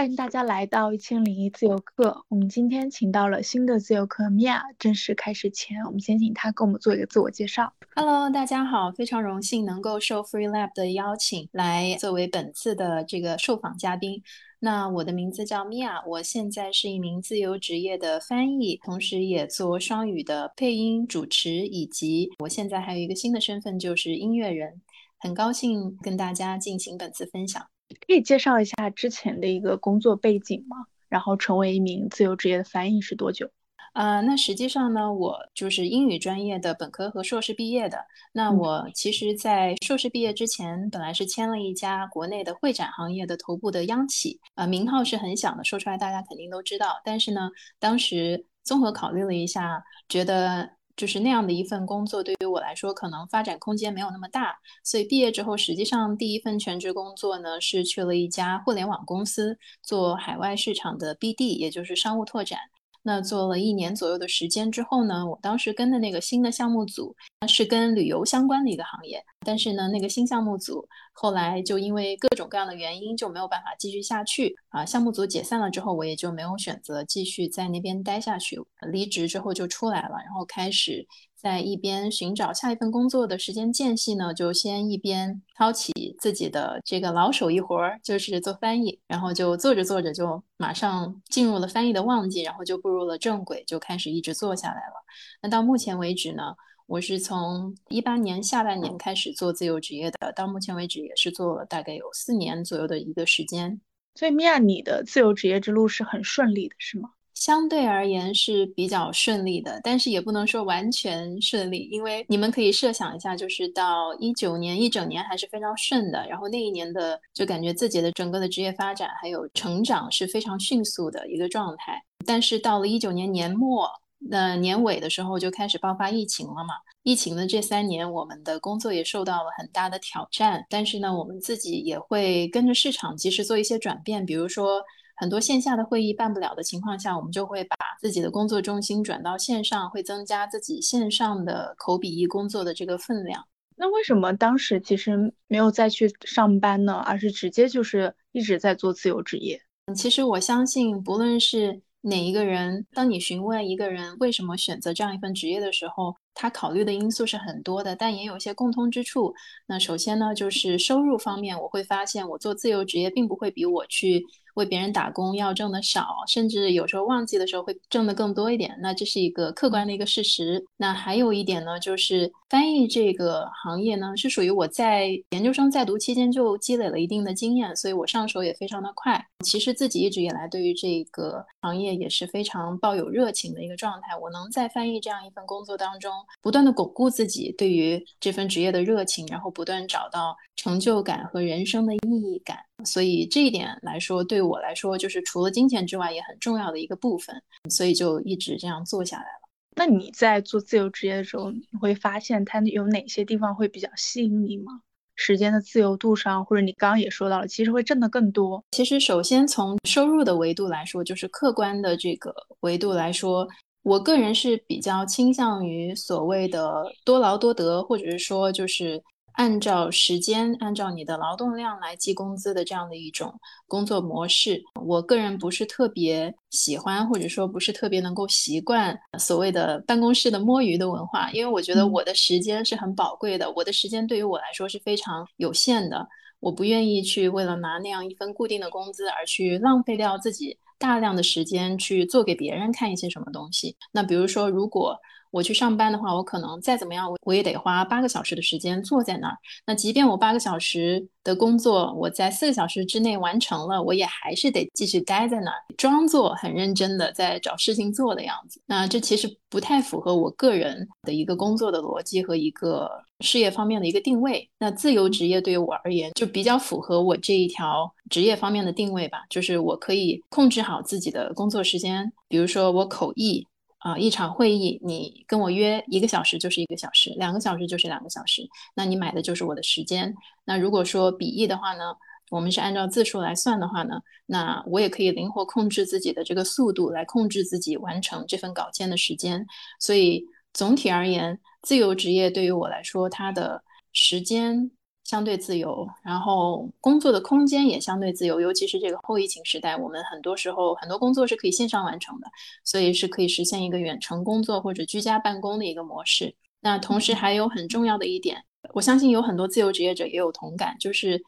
欢迎大家来到一千零一自由课。我们今天请到了新的自由课 Mia。正式开始前，我们先请她给我们做一个自我介绍。Hello，大家好，非常荣幸能够受 Free Lab 的邀请来作为本次的这个受访嘉宾。那我的名字叫米娅，我现在是一名自由职业的翻译，同时也做双语的配音主持，以及我现在还有一个新的身份就是音乐人。很高兴跟大家进行本次分享。可以介绍一下之前的一个工作背景吗？然后成为一名自由职业的翻译是多久？呃，那实际上呢，我就是英语专业的本科和硕士毕业的。那我其实，在硕士毕业之前，本来是签了一家国内的会展行业的头部的央企，呃，名号是很响的，说出来大家肯定都知道。但是呢，当时综合考虑了一下，觉得。就是那样的一份工作，对于我来说，可能发展空间没有那么大。所以毕业之后，实际上第一份全职工作呢，是去了一家互联网公司做海外市场的 BD，也就是商务拓展。那做了一年左右的时间之后呢，我当时跟的那个新的项目组，是跟旅游相关的一个行业。但是呢，那个新项目组后来就因为各种各样的原因就没有办法继续下去啊。项目组解散了之后，我也就没有选择继续在那边待下去。离职之后就出来了，然后开始。在一边寻找下一份工作的时间间隙呢，就先一边操起自己的这个老手艺活儿，就是做翻译，然后就做着做着就马上进入了翻译的旺季，然后就步入了正轨，就开始一直做下来了。那到目前为止呢，我是从一八年下半年开始做自由职业的，到目前为止也是做了大概有四年左右的一个时间。所以米娅，你的自由职业之路是很顺利的，是吗？相对而言是比较顺利的，但是也不能说完全顺利，因为你们可以设想一下，就是到一九年一整年还是非常顺的，然后那一年的就感觉自己的整个的职业发展还有成长是非常迅速的一个状态。但是到了一九年年末，那年尾的时候就开始爆发疫情了嘛，疫情的这三年，我们的工作也受到了很大的挑战，但是呢，我们自己也会跟着市场及时做一些转变，比如说。很多线下的会议办不了的情况下，我们就会把自己的工作重心转到线上，会增加自己线上的口笔译工作的这个分量。那为什么当时其实没有再去上班呢？而是直接就是一直在做自由职业？其实我相信，不论是哪一个人，当你询问一个人为什么选择这样一份职业的时候，他考虑的因素是很多的，但也有一些共通之处。那首先呢，就是收入方面，我会发现我做自由职业并不会比我去。为别人打工要挣的少，甚至有时候旺季的时候会挣的更多一点，那这是一个客观的一个事实。那还有一点呢，就是翻译这个行业呢，是属于我在研究生在读期间就积累了一定的经验，所以我上手也非常的快。其实自己一直以来对于这个行业也是非常抱有热情的一个状态。我能在翻译这样一份工作当中，不断的巩固自己对于这份职业的热情，然后不断找到成就感和人生的意义感。所以这一点来说，对我来说就是除了金钱之外也很重要的一个部分。所以就一直这样做下来了。那你在做自由职业的时候，你会发现它有哪些地方会比较吸引你吗？时间的自由度上，或者你刚刚也说到了，其实会挣得更多。其实首先从收入的维度来说，就是客观的这个维度来说，我个人是比较倾向于所谓的多劳多得，或者是说就是。按照时间，按照你的劳动量来计工资的这样的一种工作模式，我个人不是特别喜欢，或者说不是特别能够习惯所谓的办公室的摸鱼的文化，因为我觉得我的时间是很宝贵的，我的时间对于我来说是非常有限的，我不愿意去为了拿那样一份固定的工资而去浪费掉自己大量的时间去做给别人看一些什么东西。那比如说，如果我去上班的话，我可能再怎么样，我我也得花八个小时的时间坐在那儿。那即便我八个小时的工作，我在四个小时之内完成了，我也还是得继续待在那儿，装作很认真的在找事情做的样子。那这其实不太符合我个人的一个工作的逻辑和一个事业方面的一个定位。那自由职业对于我而言，就比较符合我这一条职业方面的定位吧，就是我可以控制好自己的工作时间，比如说我口译。啊，一场会议，你跟我约一个小时就是一个小时，两个小时就是两个小时，那你买的就是我的时间。那如果说笔译的话呢，我们是按照字数来算的话呢，那我也可以灵活控制自己的这个速度，来控制自己完成这份稿件的时间。所以总体而言，自由职业对于我来说，它的时间。相对自由，然后工作的空间也相对自由，尤其是这个后疫情时代，我们很多时候很多工作是可以线上完成的，所以是可以实现一个远程工作或者居家办公的一个模式。那同时还有很重要的一点，我相信有很多自由职业者也有同感，就是。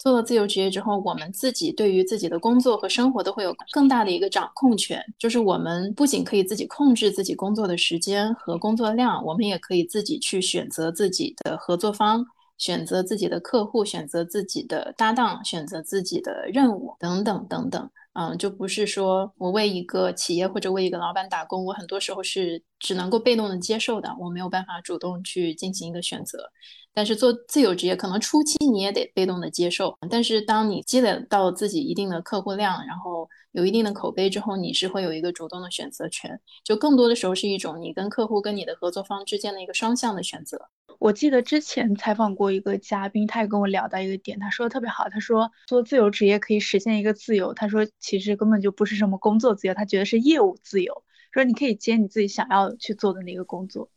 做了自由职业之后，我们自己对于自己的工作和生活都会有更大的一个掌控权。就是我们不仅可以自己控制自己工作的时间和工作量，我们也可以自己去选择自己的合作方，选择自己的客户，选择自己的搭档，选择自己的任务等等等等。嗯，就不是说我为一个企业或者为一个老板打工，我很多时候是只能够被动的接受的，我没有办法主动去进行一个选择。但是做自由职业，可能初期你也得被动的接受。但是当你积累到自己一定的客户量，然后有一定的口碑之后，你是会有一个主动的选择权。就更多的时候是一种你跟客户、跟你的合作方之间的一个双向的选择。我记得之前采访过一个嘉宾，他也跟我聊到一个点，他说的特别好。他说做自由职业可以实现一个自由。他说其实根本就不是什么工作自由，他觉得是业务自由。说你可以接你自己想要去做的那个工作。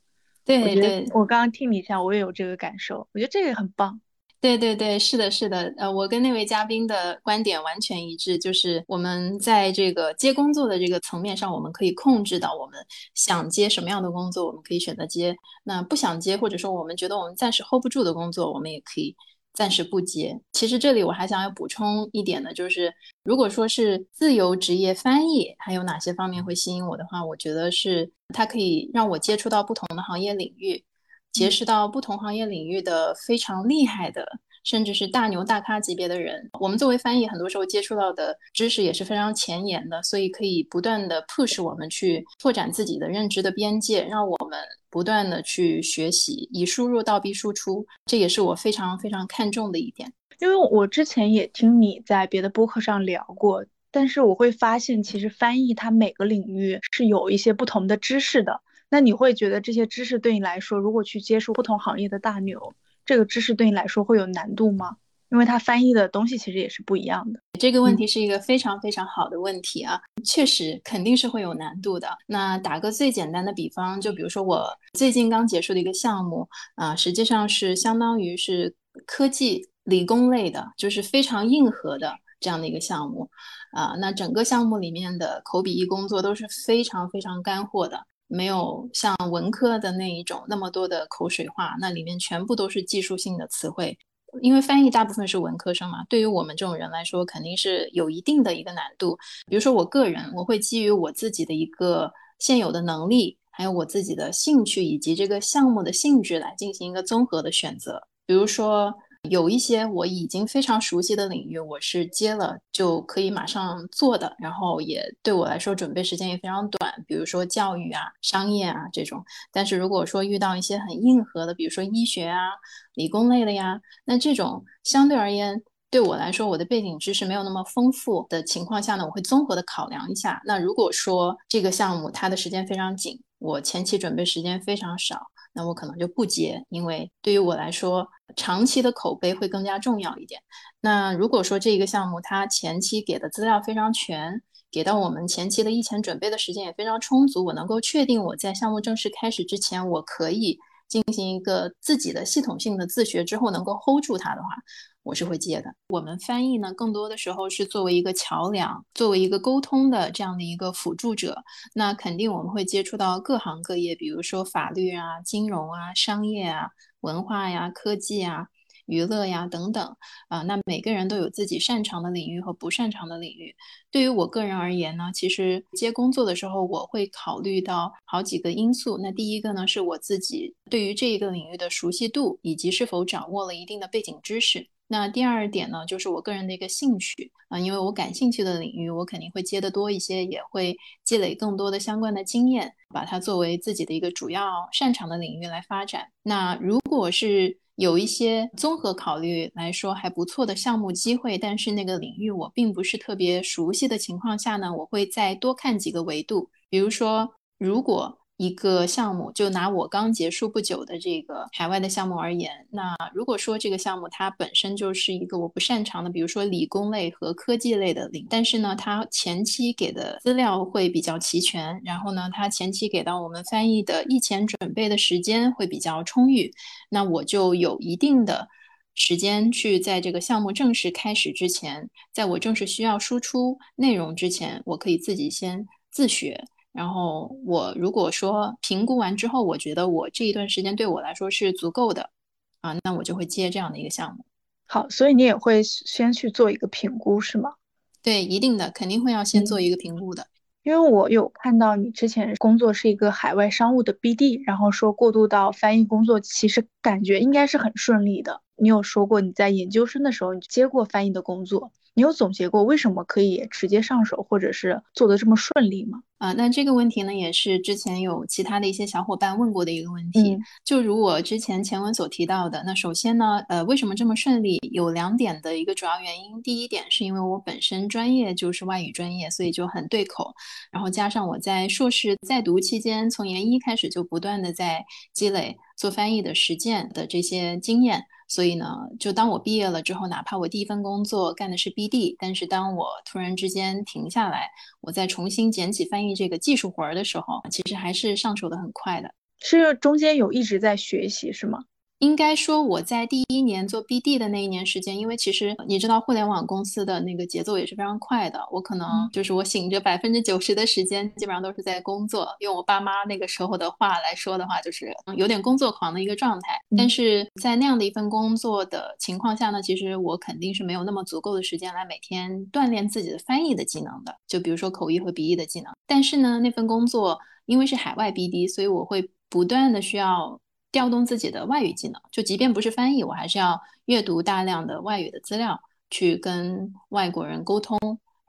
对我觉得，我刚刚听你讲，我也有这个感受。我觉得这个很棒。对对对，是的，是的。呃，我跟那位嘉宾的观点完全一致，就是我们在这个接工作的这个层面上，我们可以控制到我们想接什么样的工作，我们可以选择接；那不想接，或者说我们觉得我们暂时 hold 不住的工作，我们也可以。暂时不接。其实这里我还想要补充一点的，就是如果说是自由职业翻译，还有哪些方面会吸引我的话，我觉得是它可以让我接触到不同的行业领域，结识到不同行业领域的非常厉害的。甚至是大牛大咖级别的人，我们作为翻译，很多时候接触到的知识也是非常前沿的，所以可以不断的 push 我们去拓展自己的认知的边界，让我们不断的去学习，以输入倒逼输出，这也是我非常非常看重的一点。因为我之前也听你在别的播客上聊过，但是我会发现，其实翻译它每个领域是有一些不同的知识的。那你会觉得这些知识对你来说，如果去接触不同行业的大牛？这个知识对你来说会有难度吗？因为它翻译的东西其实也是不一样的。这个问题是一个非常非常好的问题啊，确实肯定是会有难度的。那打个最简单的比方，就比如说我最近刚结束的一个项目啊，实际上是相当于是科技理工类的，就是非常硬核的这样的一个项目啊。那整个项目里面的口笔译工作都是非常非常干货的。没有像文科的那一种那么多的口水话，那里面全部都是技术性的词汇。因为翻译大部分是文科生嘛，对于我们这种人来说，肯定是有一定的一个难度。比如说我个人，我会基于我自己的一个现有的能力，还有我自己的兴趣以及这个项目的性质来进行一个综合的选择。比如说。有一些我已经非常熟悉的领域，我是接了就可以马上做的，然后也对我来说准备时间也非常短。比如说教育啊、商业啊这种。但是如果说遇到一些很硬核的，比如说医学啊、理工类的呀，那这种相对而言对我来说，我的背景知识没有那么丰富的情况下呢，我会综合的考量一下。那如果说这个项目它的时间非常紧，我前期准备时间非常少。那我可能就不接，因为对于我来说，长期的口碑会更加重要一点。那如果说这个项目它前期给的资料非常全，给到我们前期的疫情准备的时间也非常充足，我能够确定我在项目正式开始之前，我可以进行一个自己的系统性的自学之后能够 hold 住它的话。我是会接的。我们翻译呢，更多的时候是作为一个桥梁，作为一个沟通的这样的一个辅助者。那肯定我们会接触到各行各业，比如说法律啊、金融啊、商业啊、文化呀、科技啊、娱乐呀等等啊。那每个人都有自己擅长的领域和不擅长的领域。对于我个人而言呢，其实接工作的时候，我会考虑到好几个因素。那第一个呢，是我自己对于这一个领域的熟悉度，以及是否掌握了一定的背景知识。那第二点呢，就是我个人的一个兴趣啊，因为我感兴趣的领域，我肯定会接得多一些，也会积累更多的相关的经验，把它作为自己的一个主要擅长的领域来发展。那如果是有一些综合考虑来说还不错的项目机会，但是那个领域我并不是特别熟悉的情况下呢，我会再多看几个维度，比如说如果。一个项目，就拿我刚结束不久的这个海外的项目而言，那如果说这个项目它本身就是一个我不擅长的，比如说理工类和科技类的领，但是呢，它前期给的资料会比较齐全，然后呢，它前期给到我们翻译的议前准备的时间会比较充裕，那我就有一定的时间去在这个项目正式开始之前，在我正式需要输出内容之前，我可以自己先自学。然后我如果说评估完之后，我觉得我这一段时间对我来说是足够的，啊，那我就会接这样的一个项目。好，所以你也会先去做一个评估，是吗？对，一定的，肯定会要先做一个评估的。因为我有看到你之前工作是一个海外商务的 BD，然后说过渡到翻译工作，其实感觉应该是很顺利的。你有说过你在研究生的时候你接过翻译的工作。你有总结过为什么可以直接上手，或者是做的这么顺利吗？啊，那这个问题呢，也是之前有其他的一些小伙伴问过的一个问题。就如我之前前文所提到的，那首先呢，呃，为什么这么顺利？有两点的一个主要原因。第一点是因为我本身专业就是外语专业，所以就很对口。然后加上我在硕士在读期间，从研一开始就不断的在积累做翻译的实践的这些经验。所以呢，就当我毕业了之后，哪怕我第一份工作干的是 BD，但是当我突然之间停下来，我再重新捡起翻译这个技术活儿的时候，其实还是上手的很快的。是中间有一直在学习，是吗？应该说我在第一年做 BD 的那一年时间，因为其实你知道互联网公司的那个节奏也是非常快的。我可能就是我醒着百分之九十的时间基本上都是在工作，用我爸妈那个时候的话来说的话，就是有点工作狂的一个状态。但是在那样的一份工作的情况下呢，其实我肯定是没有那么足够的时间来每天锻炼自己的翻译的技能的，就比如说口译和笔译的技能。但是呢，那份工作因为是海外 BD，所以我会不断的需要。调动自己的外语技能，就即便不是翻译，我还是要阅读大量的外语的资料，去跟外国人沟通，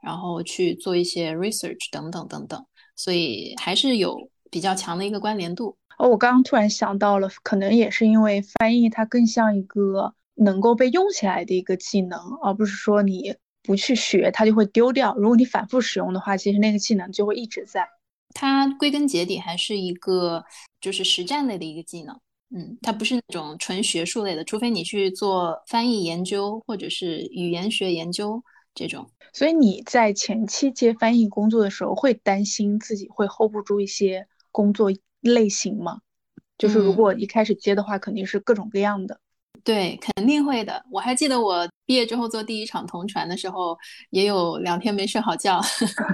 然后去做一些 research 等等等等，所以还是有比较强的一个关联度。哦，我刚刚突然想到了，可能也是因为翻译它更像一个能够被用起来的一个技能，而不是说你不去学它就会丢掉。如果你反复使用的话，其实那个技能就会一直在。它归根结底还是一个就是实战类的一个技能。嗯，它不是那种纯学术类的，除非你去做翻译研究或者是语言学研究这种。所以你在前期接翻译工作的时候，会担心自己会 hold 不住一些工作类型吗？就是如果一开始接的话，肯定是各种各样的。对，肯定会的。我还记得我毕业之后做第一场同传的时候，也有两天没睡好觉。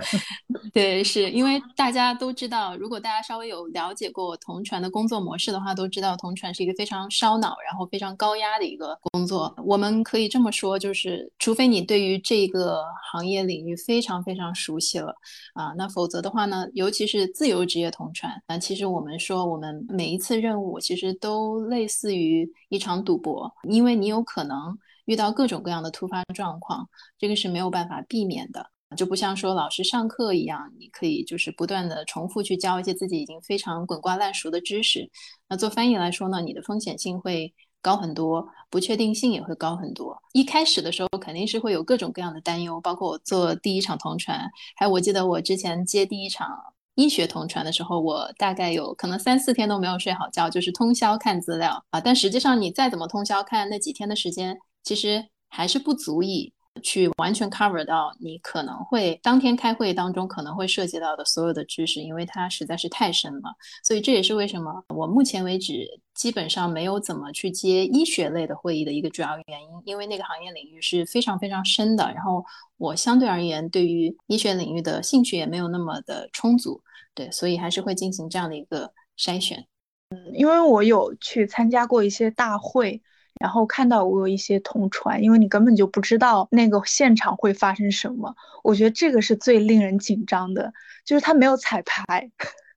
对，是因为大家都知道，如果大家稍微有了解过同传的工作模式的话，都知道同传是一个非常烧脑，然后非常高压的一个工作。我们可以这么说，就是除非你对于这个行业领域非常非常熟悉了啊，那否则的话呢，尤其是自由职业同传，那其实我们说，我们每一次任务其实都类似于一场赌博。因为你有可能遇到各种各样的突发状况，这个是没有办法避免的，就不像说老师上课一样，你可以就是不断的重复去教一些自己已经非常滚瓜烂熟的知识。那做翻译来说呢，你的风险性会高很多，不确定性也会高很多。一开始的时候肯定是会有各种各样的担忧，包括我做第一场同传，还有我记得我之前接第一场。医学同传的时候，我大概有可能三四天都没有睡好觉，就是通宵看资料啊。但实际上，你再怎么通宵看，那几天的时间其实还是不足以去完全 cover 到你可能会当天开会当中可能会涉及到的所有的知识，因为它实在是太深了。所以这也是为什么我目前为止基本上没有怎么去接医学类的会议的一个主要原因，因为那个行业领域是非常非常深的，然后我相对而言对于医学领域的兴趣也没有那么的充足。对，所以还是会进行这样的一个筛选。嗯，因为我有去参加过一些大会，然后看到我有一些同传，因为你根本就不知道那个现场会发生什么。我觉得这个是最令人紧张的，就是他没有彩排。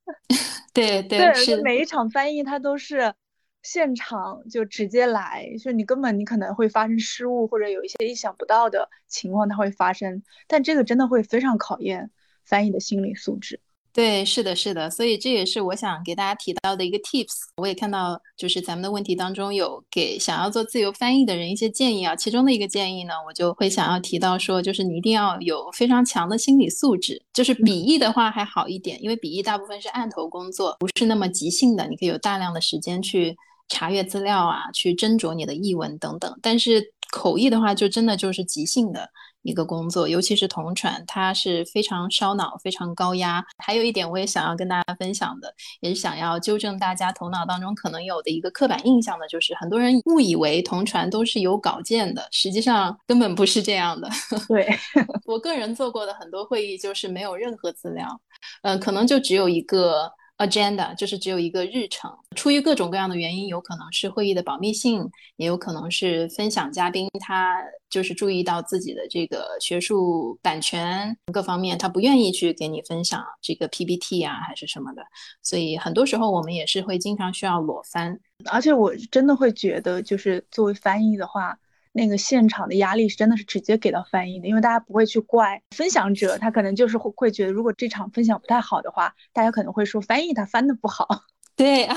对对，是每一场翻译他都是现场就直接来，就你根本你可能会发生失误，或者有一些意想不到的情况它会发生。但这个真的会非常考验翻译的心理素质。对，是的，是的，所以这也是我想给大家提到的一个 tips。我也看到，就是咱们的问题当中有给想要做自由翻译的人一些建议啊。其中的一个建议呢，我就会想要提到说，就是你一定要有非常强的心理素质。就是笔译的话还好一点，因为笔译大部分是案头工作，不是那么即兴的，你可以有大量的时间去查阅资料啊，去斟酌你的译文等等。但是口译的话，就真的就是即兴的。一个工作，尤其是同传，它是非常烧脑、非常高压。还有一点，我也想要跟大家分享的，也是想要纠正大家头脑当中可能有的一个刻板印象的，就是很多人误以为同传都是有稿件的，实际上根本不是这样的。对我个人做过的很多会议，就是没有任何资料，嗯，可能就只有一个。Agenda 就是只有一个日程，出于各种各样的原因，有可能是会议的保密性，也有可能是分享嘉宾他就是注意到自己的这个学术版权各方面，他不愿意去给你分享这个 PPT 啊，还是什么的，所以很多时候我们也是会经常需要裸翻，而且我真的会觉得，就是作为翻译的话。那个现场的压力是真的是直接给到翻译的，因为大家不会去怪分享者，他可能就是会会觉得，如果这场分享不太好的话，大家可能会说翻译他翻的不好。对 啊，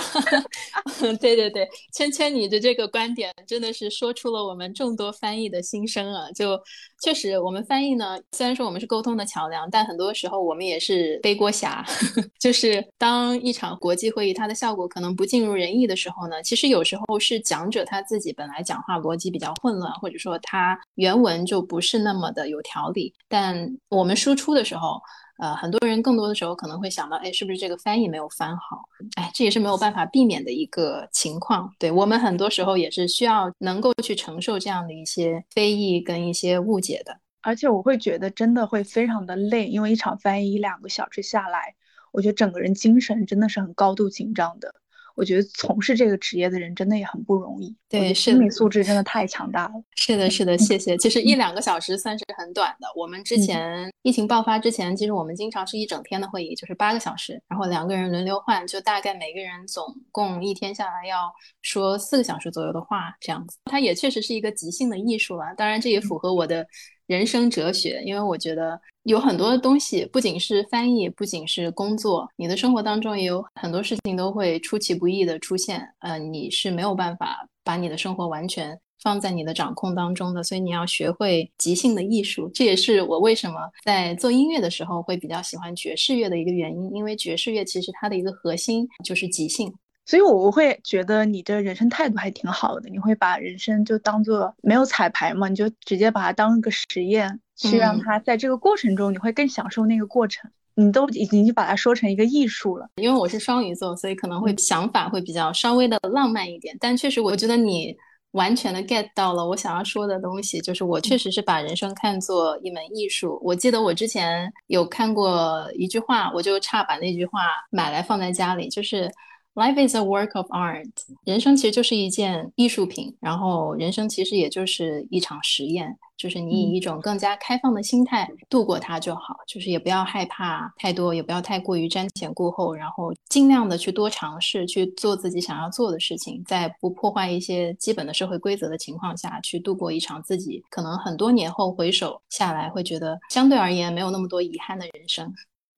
对对对，圈圈，你的这个观点真的是说出了我们众多翻译的心声啊！就确实，我们翻译呢，虽然说我们是沟通的桥梁，但很多时候我们也是背锅侠。就是当一场国际会议它的效果可能不尽如人意的时候呢，其实有时候是讲者他自己本来讲话逻辑比较混乱，或者说他原文就不是那么的有条理，但我们输出的时候。呃，很多人更多的时候可能会想到，哎，是不是这个翻译没有翻好？哎，这也是没有办法避免的一个情况。对我们很多时候也是需要能够去承受这样的一些非议跟一些误解的。而且我会觉得真的会非常的累，因为一场翻译一两个小时下来，我觉得整个人精神真的是很高度紧张的。我觉得从事这个职业的人真的也很不容易，对，心理素质真的太强大了。是的，是的，谢谢。其实一两个小时算是很短的。我们之前疫情爆发之前，其实我们经常是一整天的会议，就是八个小时，然后两个人轮流换，就大概每个人总共一天下来要说四个小时左右的话，这样子。它也确实是一个即兴的艺术了，当然这也符合我的。人生哲学，因为我觉得有很多东西，不仅是翻译，不仅是工作，你的生活当中也有很多事情都会出其不意的出现。呃，你是没有办法把你的生活完全放在你的掌控当中的，所以你要学会即兴的艺术。这也是我为什么在做音乐的时候会比较喜欢爵士乐的一个原因，因为爵士乐其实它的一个核心就是即兴。所以我会觉得你的人生态度还挺好的，你会把人生就当做没有彩排嘛，你就直接把它当一个实验，去让它在这个过程中你会更享受那个过程。你都已经把它说成一个艺术了。因为我是双鱼座，所以可能会想法会比较稍微的浪漫一点。但确实，我觉得你完全的 get 到了我想要说的东西，就是我确实是把人生看作一门艺术。我记得我之前有看过一句话，我就差把那句话买来放在家里，就是。Life is a work of art，人生其实就是一件艺术品，然后人生其实也就是一场实验，就是你以一种更加开放的心态度过它就好，就是也不要害怕太多，也不要太过于瞻前顾后，然后尽量的去多尝试，去做自己想要做的事情，在不破坏一些基本的社会规则的情况下去度过一场自己可能很多年后回首下来会觉得相对而言没有那么多遗憾的人生。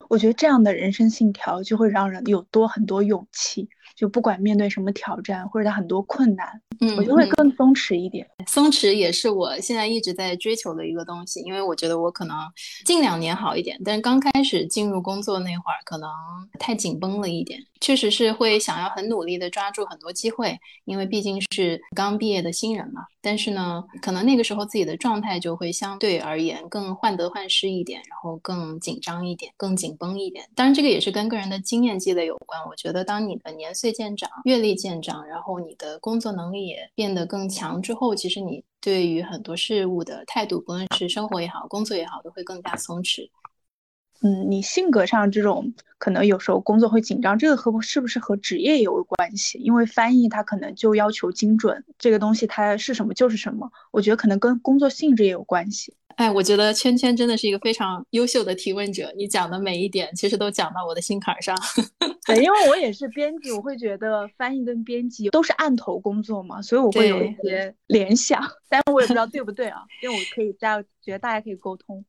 我觉得这样的人生信条就会让人有多很多勇气，就不管面对什么挑战或者他很多困难，嗯，我就会更松弛一点。松弛也是我现在一直在追求的一个东西，因为我觉得我可能近两年好一点，但是刚开始进入工作那会儿可能太紧绷了一点。确实是会想要很努力的抓住很多机会，因为毕竟是刚毕业的新人嘛。但是呢，可能那个时候自己的状态就会相对而言更患得患失一点，然后更紧张一点，更紧绷一点。当然，这个也是跟个人的经验积累有关。我觉得，当你的年岁渐长、阅历渐长，然后你的工作能力也变得更强之后，其实你对于很多事物的态度，不论是生活也好，工作也好，都会更加松弛。嗯，你性格上这种可能有时候工作会紧张，这个和是不是和职业有关系？因为翻译它可能就要求精准，这个东西它是什么就是什么。我觉得可能跟工作性质也有关系。哎，我觉得圈圈真的是一个非常优秀的提问者，你讲的每一点其实都讲到我的心坎上。对，因为我也是编辑，我会觉得翻译跟编辑都是案头工作嘛，所以我会有一些联想，但是我也不知道对不对啊，因为我可以在觉得大家可以沟通。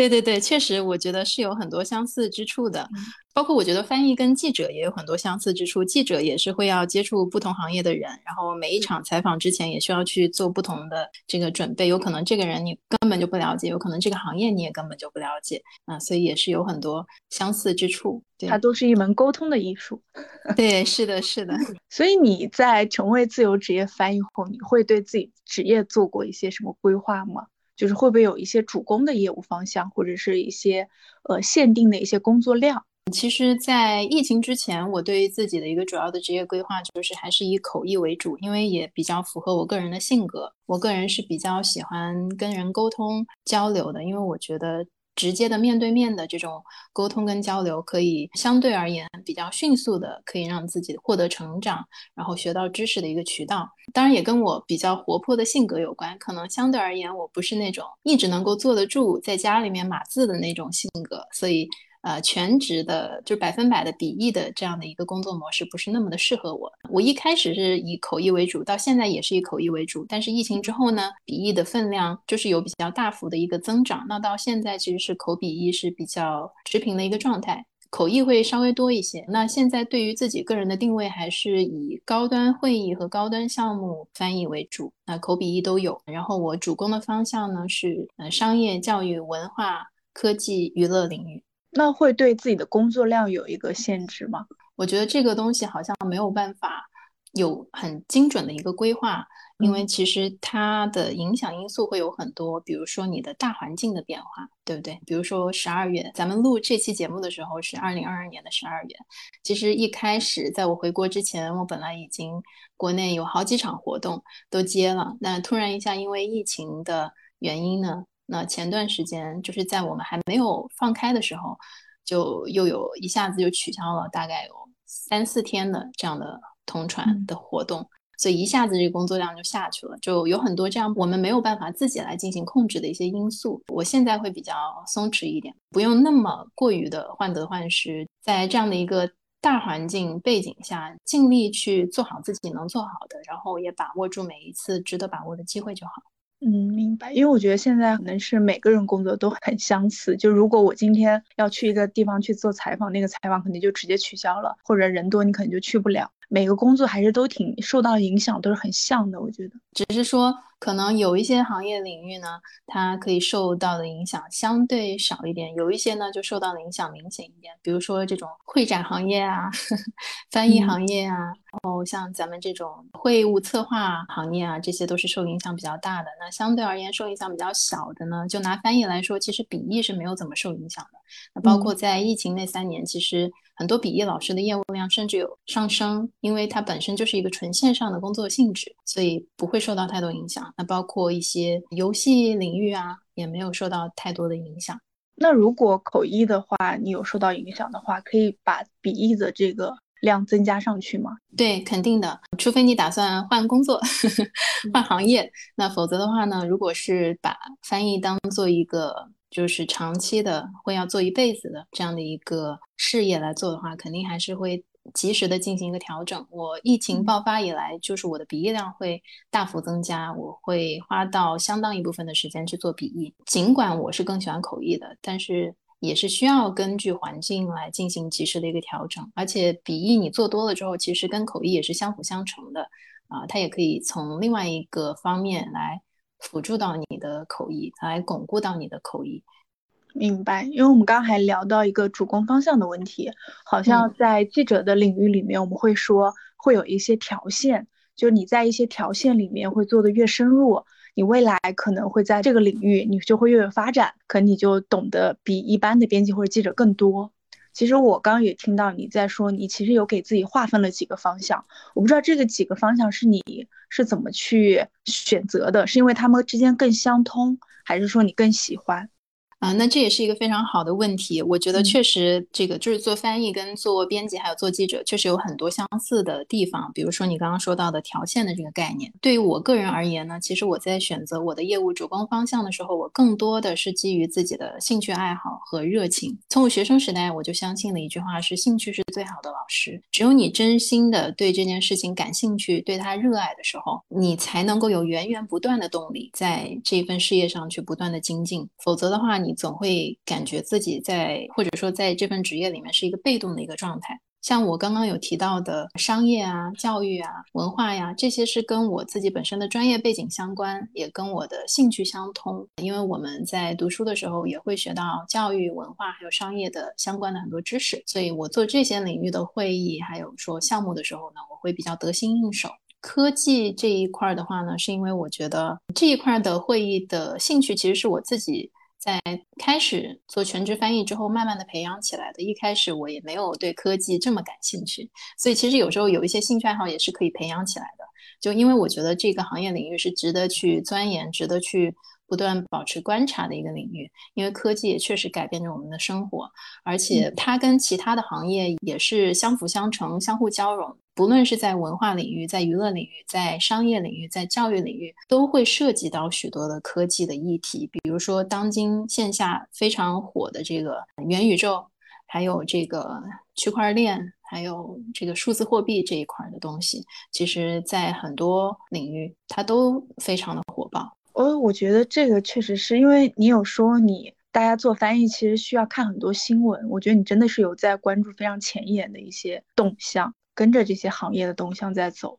对对对，确实，我觉得是有很多相似之处的。包括我觉得翻译跟记者也有很多相似之处，记者也是会要接触不同行业的人，然后每一场采访之前也需要去做不同的这个准备。有可能这个人你根本就不了解，有可能这个行业你也根本就不了解啊，所以也是有很多相似之处。它都是一门沟通的艺术。对，是的，是的。所以你在成为自由职业翻译后，你会对自己职业做过一些什么规划吗？就是会不会有一些主攻的业务方向，或者是一些呃限定的一些工作量？其实，在疫情之前，我对于自己的一个主要的职业规划就是还是以口译为主，因为也比较符合我个人的性格。我个人是比较喜欢跟人沟通交流的，因为我觉得直接的面对面的这种沟通跟交流，可以相对而言比较迅速的可以让自己获得成长，然后学到知识的一个渠道。当然，也跟我比较活泼的性格有关，可能相对而言，我不是那种一直能够坐得住在家里面码字的那种性格，所以。呃，全职的，就百分百的笔译的这样的一个工作模式，不是那么的适合我。我一开始是以口译为主，到现在也是以口译为主。但是疫情之后呢，笔译的分量就是有比较大幅的一个增长。那到现在其实是口笔译是比较持平的一个状态，口译会稍微多一些。那现在对于自己个人的定位，还是以高端会议和高端项目翻译为主。那口笔译都有。然后我主攻的方向呢是呃商业、教育、文化、科技、娱乐领域。那会对自己的工作量有一个限制吗？我觉得这个东西好像没有办法有很精准的一个规划，因为其实它的影响因素会有很多，比如说你的大环境的变化，对不对？比如说十二月，咱们录这期节目的时候是二零二二年的十二月，其实一开始在我回国之前，我本来已经国内有好几场活动都接了，那突然一下因为疫情的原因呢？那前段时间就是在我们还没有放开的时候，就又有一下子就取消了大概有三四天的这样的同传的活动，所以一下子这个工作量就下去了，就有很多这样我们没有办法自己来进行控制的一些因素。我现在会比较松弛一点，不用那么过于的患得患失，在这样的一个大环境背景下，尽力去做好自己能做好的，然后也把握住每一次值得把握的机会就好。嗯，明白。因为我觉得现在可能是每个人工作都很相似。就如果我今天要去一个地方去做采访，那个采访肯定就直接取消了，或者人多你可能就去不了。每个工作还是都挺受到影响，都是很像的。我觉得，只是说。可能有一些行业领域呢，它可以受到的影响相对少一点；有一些呢，就受到的影响明显一点。比如说这种会展行业啊、翻译行业啊，然后像咱们这种会务策划行业啊，这些都是受影响比较大的。那相对而言，受影响比较小的呢，就拿翻译来说，其实笔译是没有怎么受影响的。那包括在疫情那三年，其实。很多笔译老师的业务量甚至有上升，因为它本身就是一个纯线上的工作性质，所以不会受到太多影响。那包括一些游戏领域啊，也没有受到太多的影响。那如果口译的话，你有受到影响的话，可以把笔译的这个量增加上去吗？对，肯定的，除非你打算换工作、换行业，那否则的话呢，如果是把翻译当做一个。就是长期的会要做一辈子的这样的一个事业来做的话，肯定还是会及时的进行一个调整。我疫情爆发以来，就是我的笔译量会大幅增加，我会花到相当一部分的时间去做笔译。尽管我是更喜欢口译的，但是也是需要根据环境来进行及时的一个调整。而且笔译你做多了之后，其实跟口译也是相辅相成的啊，它也可以从另外一个方面来。辅助到你的口译，来巩固到你的口译。明白，因为我们刚还聊到一个主攻方向的问题，好像在记者的领域里面，我们会说会有一些条线，就是你在一些条线里面会做的越深入，你未来可能会在这个领域你就会越有发展，可能你就懂得比一般的编辑或者记者更多。其实我刚刚也听到你在说，你其实有给自己划分了几个方向，我不知道这个几个方向是你是怎么去选择的，是因为他们之间更相通，还是说你更喜欢？啊，那这也是一个非常好的问题。我觉得确实，这个就是做翻译跟做编辑还有做记者，确实有很多相似的地方。比如说你刚刚说到的条线的这个概念，对于我个人而言呢，其实我在选择我的业务主攻方向的时候，我更多的是基于自己的兴趣爱好和热情。从我学生时代，我就相信的一句话是：兴趣是最好的老师。只有你真心的对这件事情感兴趣，对他热爱的时候，你才能够有源源不断的动力，在这份事业上去不断的精进。否则的话，你。总会感觉自己在，或者说在这份职业里面是一个被动的一个状态。像我刚刚有提到的商业啊、教育啊、文化呀，这些是跟我自己本身的专业背景相关，也跟我的兴趣相通。因为我们在读书的时候也会学到教育、文化还有商业的相关的很多知识，所以我做这些领域的会议还有说项目的时候呢，我会比较得心应手。科技这一块的话呢，是因为我觉得这一块的会议的兴趣其实是我自己在开始做全职翻译之后慢慢的培养起来的。一开始我也没有对科技这么感兴趣，所以其实有时候有一些兴趣爱好也是可以培养起来的。就因为我觉得这个行业领域是值得去钻研、值得去不断保持观察的一个领域，因为科技也确实改变着我们的生活，而且它跟其他的行业也是相辅相成、相互交融。不论是在文化领域、在娱乐领域、在商业领域、在教育领域，都会涉及到许多的科技的议题，比如说当今线下非常火的这个元宇宙，还有这个区块链。还有这个数字货币这一块的东西，其实，在很多领域它都非常的火爆。哦，我觉得这个确实是因为你有说你大家做翻译其实需要看很多新闻，我觉得你真的是有在关注非常前沿的一些动向，跟着这些行业的动向在走。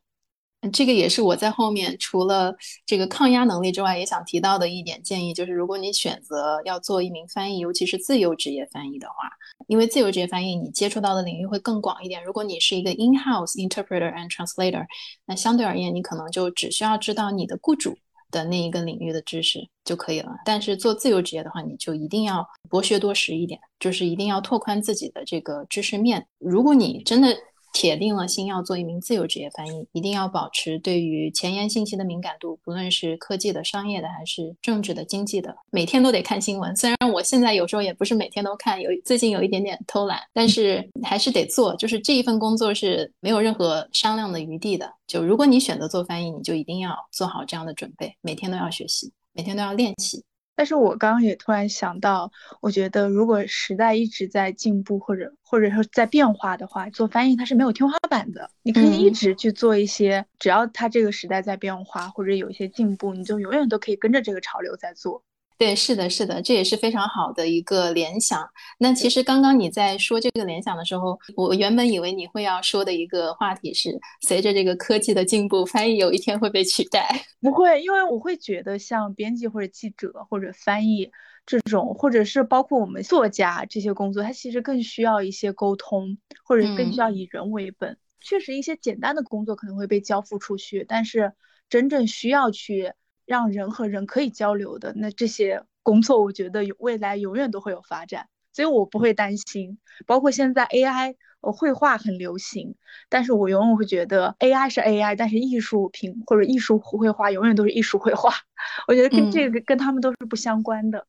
这个也是我在后面除了这个抗压能力之外，也想提到的一点建议，就是如果你选择要做一名翻译，尤其是自由职业翻译的话，因为自由职业翻译你接触到的领域会更广一点。如果你是一个 in-house interpreter and translator，那相对而言，你可能就只需要知道你的雇主的那一个领域的知识就可以了。但是做自由职业的话，你就一定要博学多识一点，就是一定要拓宽自己的这个知识面。如果你真的铁定了心要做一名自由职业翻译，一定要保持对于前沿信息的敏感度，不论是科技的、商业的，还是政治的、经济的，每天都得看新闻。虽然我现在有时候也不是每天都看，有最近有一点点偷懒，但是还是得做。就是这一份工作是没有任何商量的余地的。就如果你选择做翻译，你就一定要做好这样的准备，每天都要学习，每天都要练习。但是我刚刚也突然想到，我觉得如果时代一直在进步，或者或者说在变化的话，做翻译它是没有天花板的。你可以一直去做一些，只要它这个时代在变化，或者有一些进步，你就永远都可以跟着这个潮流在做。对，是的，是的，这也是非常好的一个联想。那其实刚刚你在说这个联想的时候，我原本以为你会要说的一个话题是，随着这个科技的进步，翻译有一天会被取代。不会，因为我会觉得像编辑或者记者或者翻译这种，或者是包括我们作家这些工作，它其实更需要一些沟通，或者更需要以人为本。确实，一些简单的工作可能会被交付出去，但是真正需要去。让人和人可以交流的那这些工作，我觉得有未来永远都会有发展，所以我不会担心。包括现在 AI，呃，绘画很流行，但是我永远会觉得 AI 是 AI，但是艺术品或者艺术绘画永远都是艺术绘画。我觉得跟这个跟他们都是不相关的。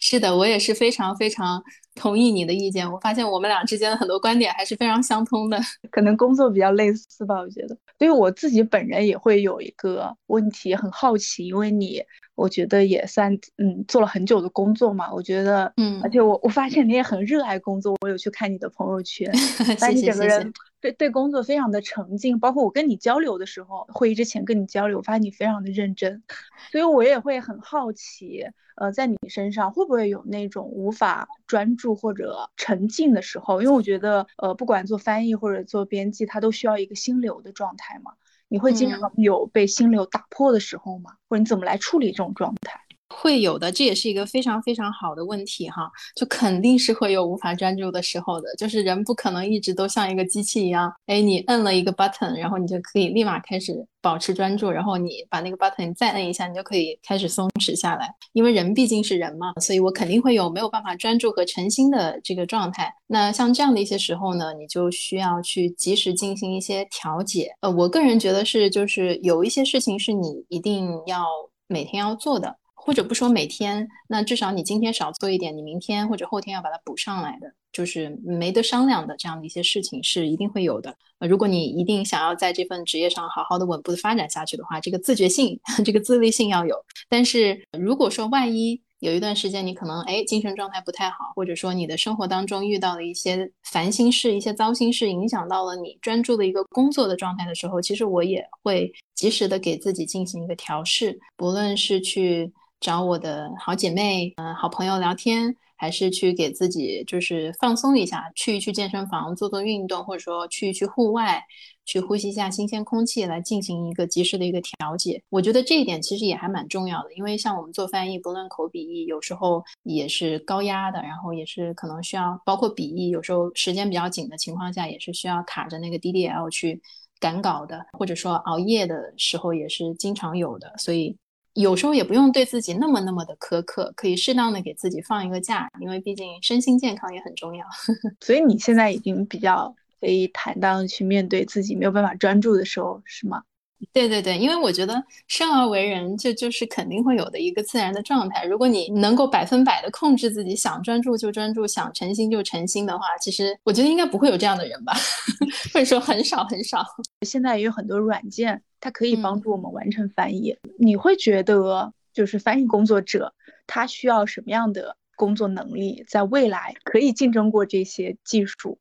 是的，我也是非常非常同意你的意见。我发现我们俩之间的很多观点还是非常相通的，可能工作比较类似吧。我觉得，所以我自己本人也会有一个问题，很好奇，因为你，我觉得也算嗯做了很久的工作嘛。我觉得，嗯，而且我我发现你也很热爱工作，我有去看你的朋友圈，谢谢谢谢。对对，工作非常的沉浸，包括我跟你交流的时候，会议之前跟你交流，我发现你非常的认真，所以我也会很好奇，呃，在你身上会不会有那种无法专注或者沉浸的时候？因为我觉得，呃，不管做翻译或者做编辑，它都需要一个心流的状态嘛。你会经常有被心流打破的时候吗？或者你怎么来处理这种状态？会有的，这也是一个非常非常好的问题哈，就肯定是会有无法专注的时候的，就是人不可能一直都像一个机器一样，哎，你摁了一个 button，然后你就可以立马开始保持专注，然后你把那个 button 再摁一下，你就可以开始松弛下来，因为人毕竟是人嘛，所以我肯定会有没有办法专注和沉心的这个状态。那像这样的一些时候呢，你就需要去及时进行一些调节。呃，我个人觉得是，就是有一些事情是你一定要每天要做的。或者不说每天，那至少你今天少做一点，你明天或者后天要把它补上来的，就是没得商量的这样的一些事情是一定会有的。如果你一定想要在这份职业上好好的稳步的发展下去的话，这个自觉性、这个自律性要有。但是如果说万一有一段时间你可能哎精神状态不太好，或者说你的生活当中遇到了一些烦心事、一些糟心事，影响到了你专注的一个工作的状态的时候，其实我也会及时的给自己进行一个调试，不论是去。找我的好姐妹、嗯，好朋友聊天，还是去给自己就是放松一下，去一去健身房做做运动，或者说去一去户外，去呼吸一下新鲜空气，来进行一个及时的一个调节。我觉得这一点其实也还蛮重要的，因为像我们做翻译，不论口笔译，有时候也是高压的，然后也是可能需要，包括笔译，有时候时间比较紧的情况下，也是需要卡着那个 DDL 去。赶稿的，或者说熬夜的时候也是经常有的，所以有时候也不用对自己那么那么的苛刻，可以适当的给自己放一个假，因为毕竟身心健康也很重要。所以你现在已经比较可以坦荡的去面对自己没有办法专注的时候，是吗？对对对，因为我觉得生而为人，这就是肯定会有的一个自然的状态。如果你能够百分百的控制自己，想专注就专注，想诚心就诚心的话，其实我觉得应该不会有这样的人吧，或者说很少很少。现在也有很多软件，它可以帮助我们完成翻译。你会觉得，就是翻译工作者他需要什么样的工作能力，在未来可以竞争过这些技术？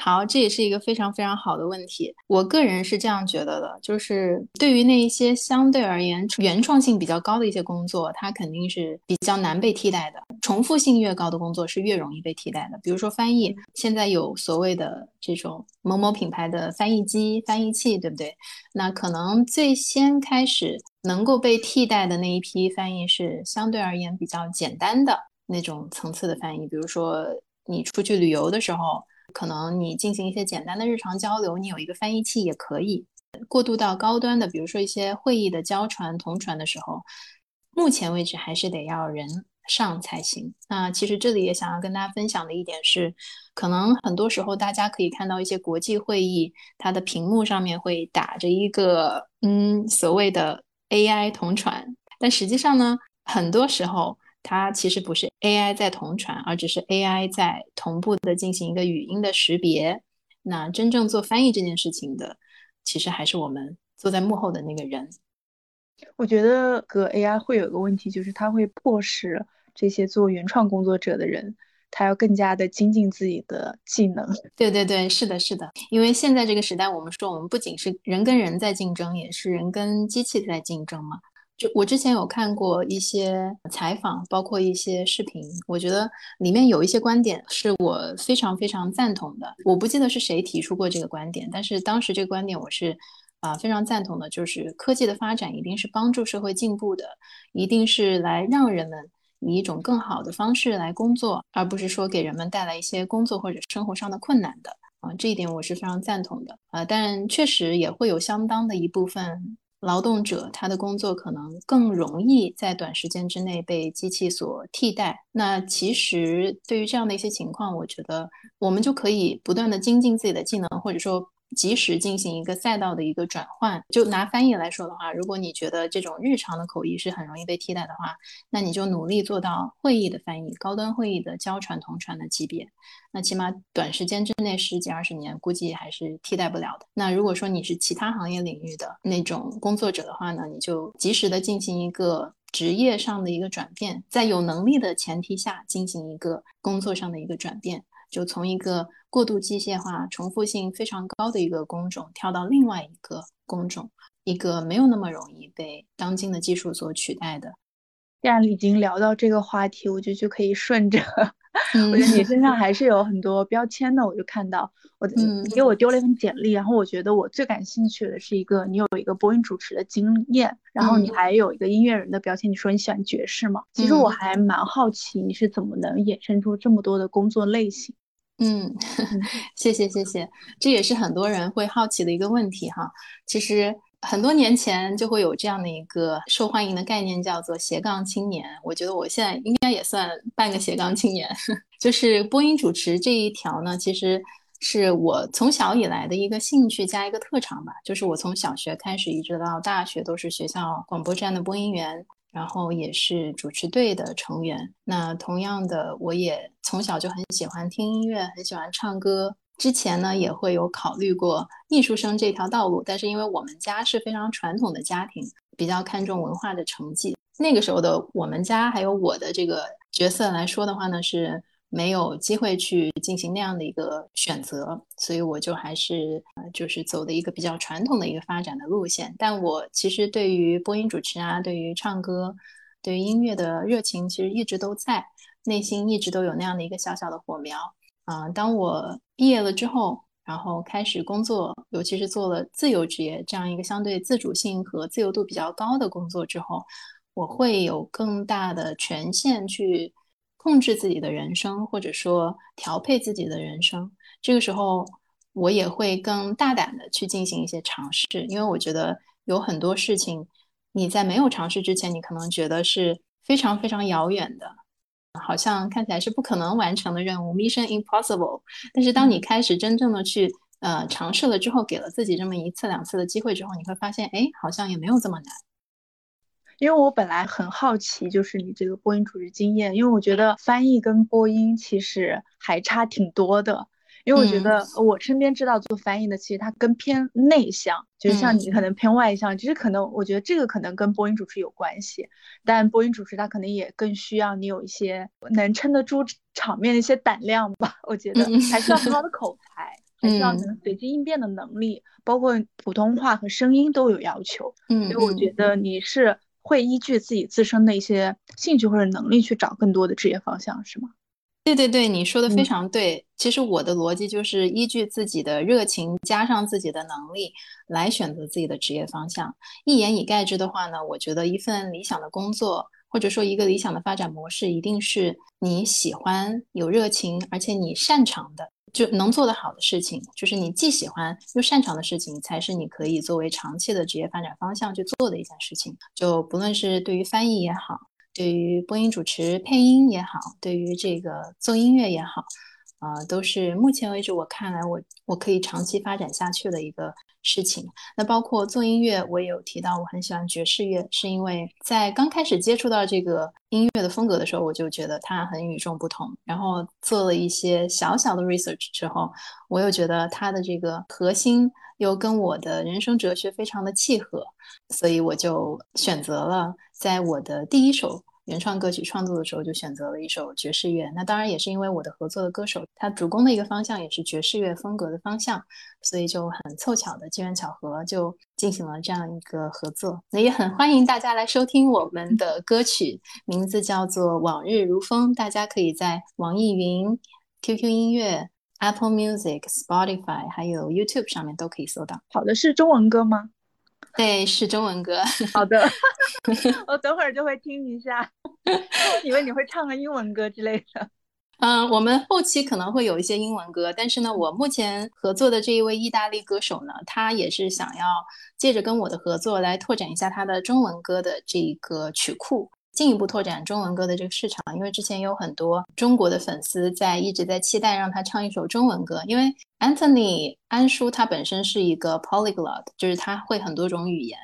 好，这也是一个非常非常好的问题。我个人是这样觉得的，就是对于那一些相对而言原创性比较高的一些工作，它肯定是比较难被替代的。重复性越高的工作是越容易被替代的。比如说翻译，现在有所谓的这种某某品牌的翻译机、翻译器，对不对？那可能最先开始能够被替代的那一批翻译是相对而言比较简单的那种层次的翻译，比如说你出去旅游的时候。可能你进行一些简单的日常交流，你有一个翻译器也可以。过渡到高端的，比如说一些会议的交传、同传的时候，目前为止还是得要人上才行。那其实这里也想要跟大家分享的一点是，可能很多时候大家可以看到一些国际会议，它的屏幕上面会打着一个嗯所谓的 AI 同传，但实际上呢，很多时候。它其实不是 AI 在同传，而只是 AI 在同步的进行一个语音的识别。那真正做翻译这件事情的，其实还是我们坐在幕后的那个人。我觉得个 AI 会有一个问题，就是它会迫使这些做原创工作者的人，他要更加的精进自己的技能。对对对，是的，是的。因为现在这个时代，我们说我们不仅是人跟人在竞争，也是人跟机器在竞争嘛。就我之前有看过一些采访，包括一些视频，我觉得里面有一些观点是我非常非常赞同的。我不记得是谁提出过这个观点，但是当时这个观点我是啊非常赞同的，就是科技的发展一定是帮助社会进步的，一定是来让人们以一种更好的方式来工作，而不是说给人们带来一些工作或者生活上的困难的啊。这一点我是非常赞同的啊，但确实也会有相当的一部分。劳动者他的工作可能更容易在短时间之内被机器所替代。那其实对于这样的一些情况，我觉得我们就可以不断的精进自己的技能，或者说。及时进行一个赛道的一个转换。就拿翻译来说的话，如果你觉得这种日常的口译是很容易被替代的话，那你就努力做到会议的翻译、高端会议的交传同传的级别。那起码短时间之内十几二十年，估计还是替代不了的。那如果说你是其他行业领域的那种工作者的话呢，你就及时的进行一个职业上的一个转变，在有能力的前提下进行一个工作上的一个转变。就从一个过度机械化、重复性非常高的一个工种跳到另外一个工种，一个没有那么容易被当今的技术所取代的。既然已经聊到这个话题，我觉得就可以顺着。我觉得你身上还是有很多标签的，我就看到我你给我丢了一份简历，然后我觉得我最感兴趣的是一个你有一个播音主持的经验，然后你还有一个音乐人的标签，你说你喜欢爵士嘛？其实我还蛮好奇你是怎么能衍生出这么多的工作类型。嗯，谢谢谢谢，这也是很多人会好奇的一个问题哈。其实很多年前就会有这样的一个受欢迎的概念，叫做斜杠青年。我觉得我现在应该也算半个斜杠青年。就是播音主持这一条呢，其实是我从小以来的一个兴趣加一个特长吧。就是我从小学开始一直到大学都是学校广播站的播音员。然后也是主持队的成员。那同样的，我也从小就很喜欢听音乐，很喜欢唱歌。之前呢，也会有考虑过艺术生这条道路，但是因为我们家是非常传统的家庭，比较看重文化的成绩。那个时候的我们家，还有我的这个角色来说的话呢，是。没有机会去进行那样的一个选择，所以我就还是呃，就是走的一个比较传统的一个发展的路线。但我其实对于播音主持啊，对于唱歌，对于音乐的热情，其实一直都在，内心一直都有那样的一个小小的火苗啊。当我毕业了之后，然后开始工作，尤其是做了自由职业这样一个相对自主性和自由度比较高的工作之后，我会有更大的权限去。控制自己的人生，或者说调配自己的人生，这个时候我也会更大胆的去进行一些尝试，因为我觉得有很多事情你在没有尝试之前，你可能觉得是非常非常遥远的，好像看起来是不可能完成的任务，mission impossible。但是当你开始真正的去呃尝试了之后，给了自己这么一次两次的机会之后，你会发现，哎，好像也没有这么难。因为我本来很好奇，就是你这个播音主持经验，因为我觉得翻译跟播音其实还差挺多的。因为我觉得我身边知道做翻译的，其实他更偏内向，就是像你可能偏外向。其实可能我觉得这个可能跟播音主持有关系，但播音主持他可能也更需要你有一些能撑得住场面的一些胆量吧。我觉得还需要很好的 口才，还需要可能随机应变的能力，包括普通话和声音都有要求。嗯，所以我觉得你是。会依据自己自身的一些兴趣或者能力去找更多的职业方向，是吗？对对对，你说的非常对。其实我的逻辑就是依据自己的热情加上自己的能力来选择自己的职业方向。一言以概之的话呢，我觉得一份理想的工作或者说一个理想的发展模式，一定是你喜欢、有热情，而且你擅长的。就能做得好的事情，就是你既喜欢又擅长的事情，才是你可以作为长期的职业发展方向去做的一件事情。就不论是对于翻译也好，对于播音主持、配音也好，对于这个做音乐也好，啊，都是目前为止我看来我我可以长期发展下去的一个。事情，那包括做音乐，我也有提到，我很喜欢爵士乐，是因为在刚开始接触到这个音乐的风格的时候，我就觉得它很与众不同。然后做了一些小小的 research 之后，我又觉得它的这个核心又跟我的人生哲学非常的契合，所以我就选择了在我的第一首。原创歌曲创作的时候就选择了一首爵士乐，那当然也是因为我的合作的歌手他主攻的一个方向也是爵士乐风格的方向，所以就很凑巧的机缘巧合就进行了这样一个合作。那也很欢迎大家来收听我们的歌曲，名字叫做《往日如风》，大家可以在网易云、QQ 音乐、Apple Music、Spotify 还有 YouTube 上面都可以搜到。好的，是中文歌吗？对，是中文歌。好的 我等会儿就会听一下。以为你会唱个英文歌之类的。嗯，我们后期可能会有一些英文歌，但是呢，我目前合作的这一位意大利歌手呢，他也是想要借着跟我的合作来拓展一下他的中文歌的这个曲库。进一步拓展中文歌的这个市场，因为之前有很多中国的粉丝在一直在期待让他唱一首中文歌。因为 Anthony 安叔他本身是一个 polyglot，就是他会很多种语言，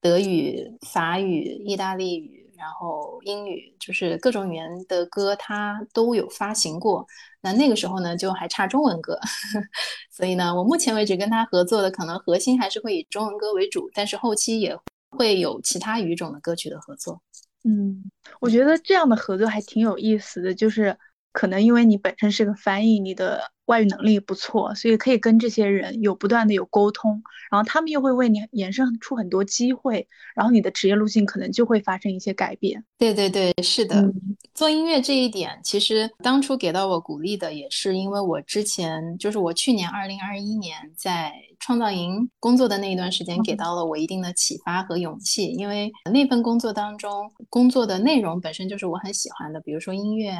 德语、法语、意大利语，然后英语，就是各种语言的歌他都有发行过。那那个时候呢，就还差中文歌，所以呢，我目前为止跟他合作的可能核心还是会以中文歌为主，但是后期也会有其他语种的歌曲的合作。嗯，我觉得这样的合作还挺有意思的，就是可能因为你本身是个翻译，你的。外语能力不错，所以可以跟这些人有不断的有沟通，然后他们又会为你延伸出很多机会，然后你的职业路径可能就会发生一些改变。对对对，是的。做音乐这一点，其实当初给到我鼓励的也是因为我之前就是我去年二零二一年在创造营工作的那一段时间，给到了我一定的启发和勇气。因为那份工作当中，工作的内容本身就是我很喜欢的，比如说音乐。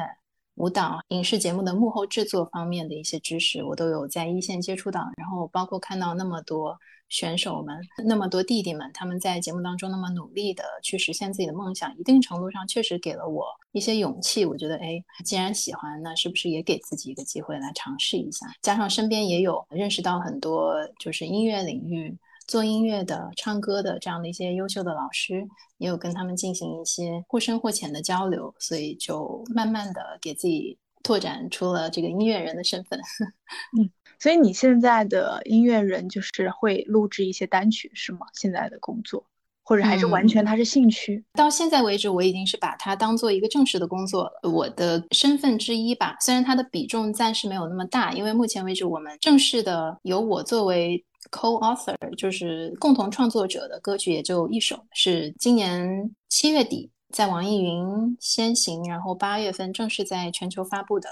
舞蹈、影视节目的幕后制作方面的一些知识，我都有在一线接触到。然后包括看到那么多选手们、那么多弟弟们，他们在节目当中那么努力的去实现自己的梦想，一定程度上确实给了我一些勇气。我觉得，哎，既然喜欢，那是不是也给自己一个机会来尝试一下？加上身边也有认识到很多就是音乐领域。做音乐的、唱歌的这样的一些优秀的老师，也有跟他们进行一些或深或浅的交流，所以就慢慢的给自己拓展出了这个音乐人的身份。嗯，所以你现在的音乐人就是会录制一些单曲是吗？现在的工作，或者还是完全他是兴趣？到现在为止，我已经是把它当做一个正式的工作了，我的身份之一吧。虽然它的比重暂时没有那么大，因为目前为止我们正式的由我作为。Co-author 就是共同创作者的歌曲也就一首，是今年七月底在网易云先行，然后八月份正式在全球发布的。